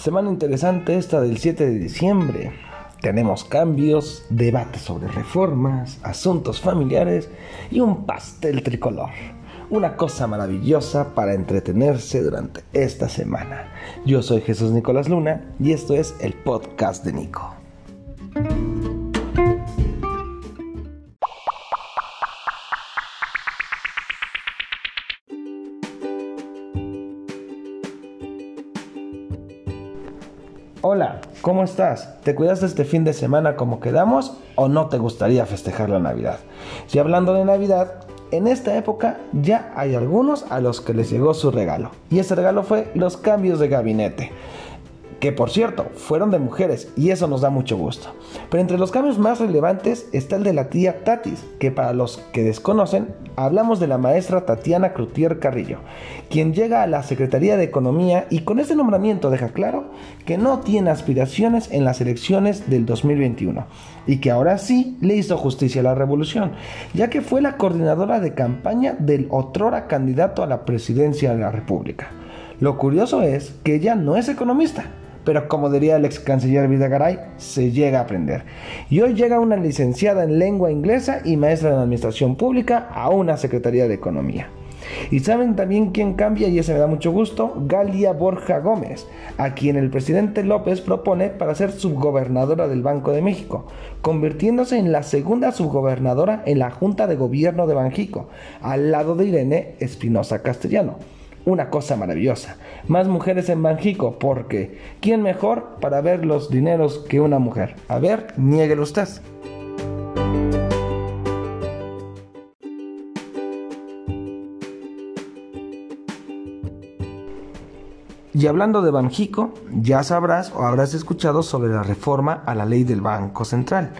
semana interesante esta del 7 de diciembre. Tenemos cambios, debates sobre reformas, asuntos familiares y un pastel tricolor. Una cosa maravillosa para entretenerse durante esta semana. Yo soy Jesús Nicolás Luna y esto es el podcast de Nico. Hola, ¿cómo estás? ¿Te cuidas de este fin de semana como quedamos o no te gustaría festejar la Navidad? Y hablando de Navidad, en esta época ya hay algunos a los que les llegó su regalo. Y ese regalo fue los cambios de gabinete que por cierto fueron de mujeres y eso nos da mucho gusto. Pero entre los cambios más relevantes está el de la tía Tatis, que para los que desconocen, hablamos de la maestra Tatiana Crutier Carrillo, quien llega a la Secretaría de Economía y con este nombramiento deja claro que no tiene aspiraciones en las elecciones del 2021 y que ahora sí le hizo justicia a la revolución, ya que fue la coordinadora de campaña del otrora candidato a la presidencia de la República. Lo curioso es que ella no es economista, pero como diría el ex canciller Vidagaray, se llega a aprender. Y hoy llega una licenciada en lengua inglesa y maestra en administración pública a una secretaría de economía. Y saben también quién cambia, y ese me da mucho gusto, Galia Borja Gómez, a quien el presidente López propone para ser subgobernadora del Banco de México, convirtiéndose en la segunda subgobernadora en la Junta de Gobierno de Banjico, al lado de Irene Espinosa Castellano una cosa maravillosa. Más mujeres en Banjico, porque ¿quién mejor para ver los dineros que una mujer? A ver, niéguelo usted. Y hablando de Banjico, ya sabrás o habrás escuchado sobre la reforma a la ley del Banco Central.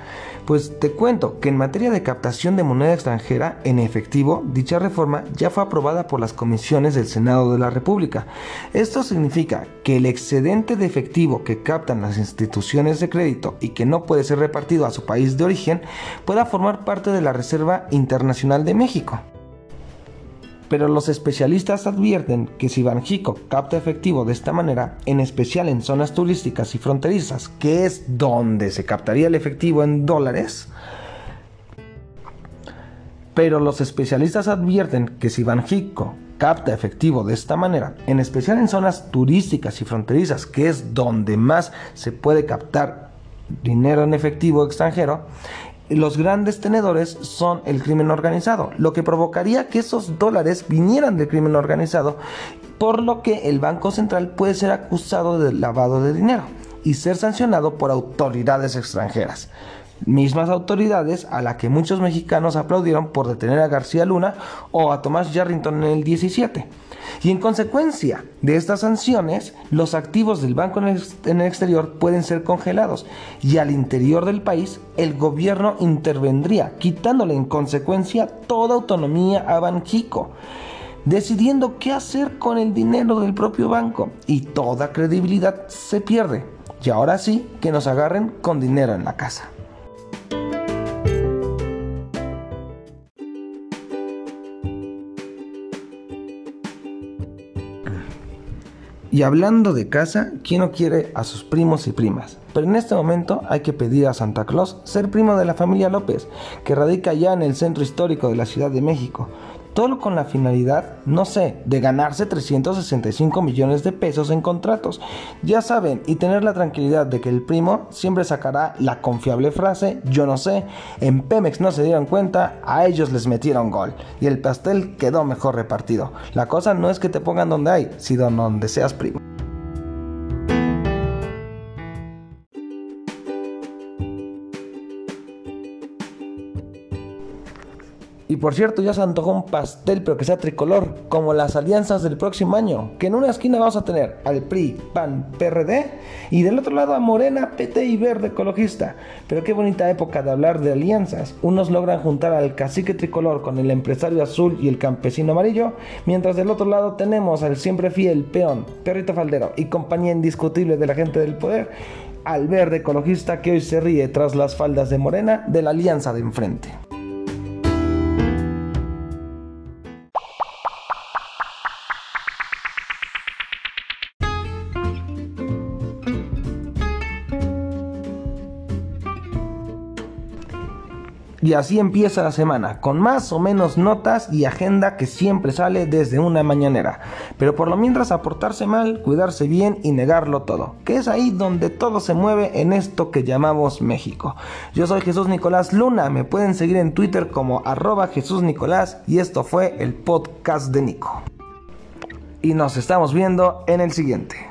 Pues te cuento que en materia de captación de moneda extranjera en efectivo, dicha reforma ya fue aprobada por las comisiones del Senado de la República. Esto significa que el excedente de efectivo que captan las instituciones de crédito y que no puede ser repartido a su país de origen pueda formar parte de la Reserva Internacional de México pero los especialistas advierten que si Banjico capta efectivo de esta manera, en especial en zonas turísticas y fronterizas, que es donde se captaría el efectivo en dólares, pero los especialistas advierten que si Banjico capta efectivo de esta manera, en especial en zonas turísticas y fronterizas, que es donde más se puede captar dinero en efectivo extranjero, los grandes tenedores son el crimen organizado, lo que provocaría que esos dólares vinieran del crimen organizado, por lo que el Banco Central puede ser acusado de lavado de dinero y ser sancionado por autoridades extranjeras. Mismas autoridades a las que muchos mexicanos aplaudieron por detener a García Luna o a Tomás Yarrington en el 17. Y en consecuencia de estas sanciones, los activos del banco en el, exterior pueden ser congelados y al interior del país el gobierno intervendría, quitándole en consecuencia toda autonomía a Banjico decidiendo qué hacer con el dinero del propio banco y toda credibilidad se pierde. Y ahora sí que nos agarren con dinero en la casa. Y hablando de casa, ¿quién no quiere a sus primos y primas? Pero en este momento hay que pedir a Santa Claus ser primo de la familia López, que radica ya en el centro histórico de la Ciudad de México, todo con la finalidad, no sé, de ganarse 365 millones de pesos en contratos. Ya saben, y tener la tranquilidad de que el primo siempre sacará la confiable frase, yo no sé, en Pemex no se dieron cuenta, a ellos les metieron gol, y el pastel quedó mejor repartido. La cosa no es que te pongan donde hay, sino donde seas primo. Y por cierto, ya se antojó un pastel, pero que sea tricolor, como las alianzas del próximo año. Que en una esquina vamos a tener al PRI, PAN, PRD, y del otro lado a Morena, PT y Verde Ecologista. Pero qué bonita época de hablar de alianzas. Unos logran juntar al cacique tricolor con el empresario azul y el campesino amarillo, mientras del otro lado tenemos al siempre fiel peón, perrito faldero y compañía indiscutible de la gente del poder, al verde ecologista que hoy se ríe tras las faldas de Morena de la alianza de enfrente. Y así empieza la semana, con más o menos notas y agenda que siempre sale desde una mañanera. Pero por lo mientras aportarse mal, cuidarse bien y negarlo todo, que es ahí donde todo se mueve en esto que llamamos México. Yo soy Jesús Nicolás Luna, me pueden seguir en Twitter como arroba Jesús Nicolás y esto fue el podcast de Nico. Y nos estamos viendo en el siguiente.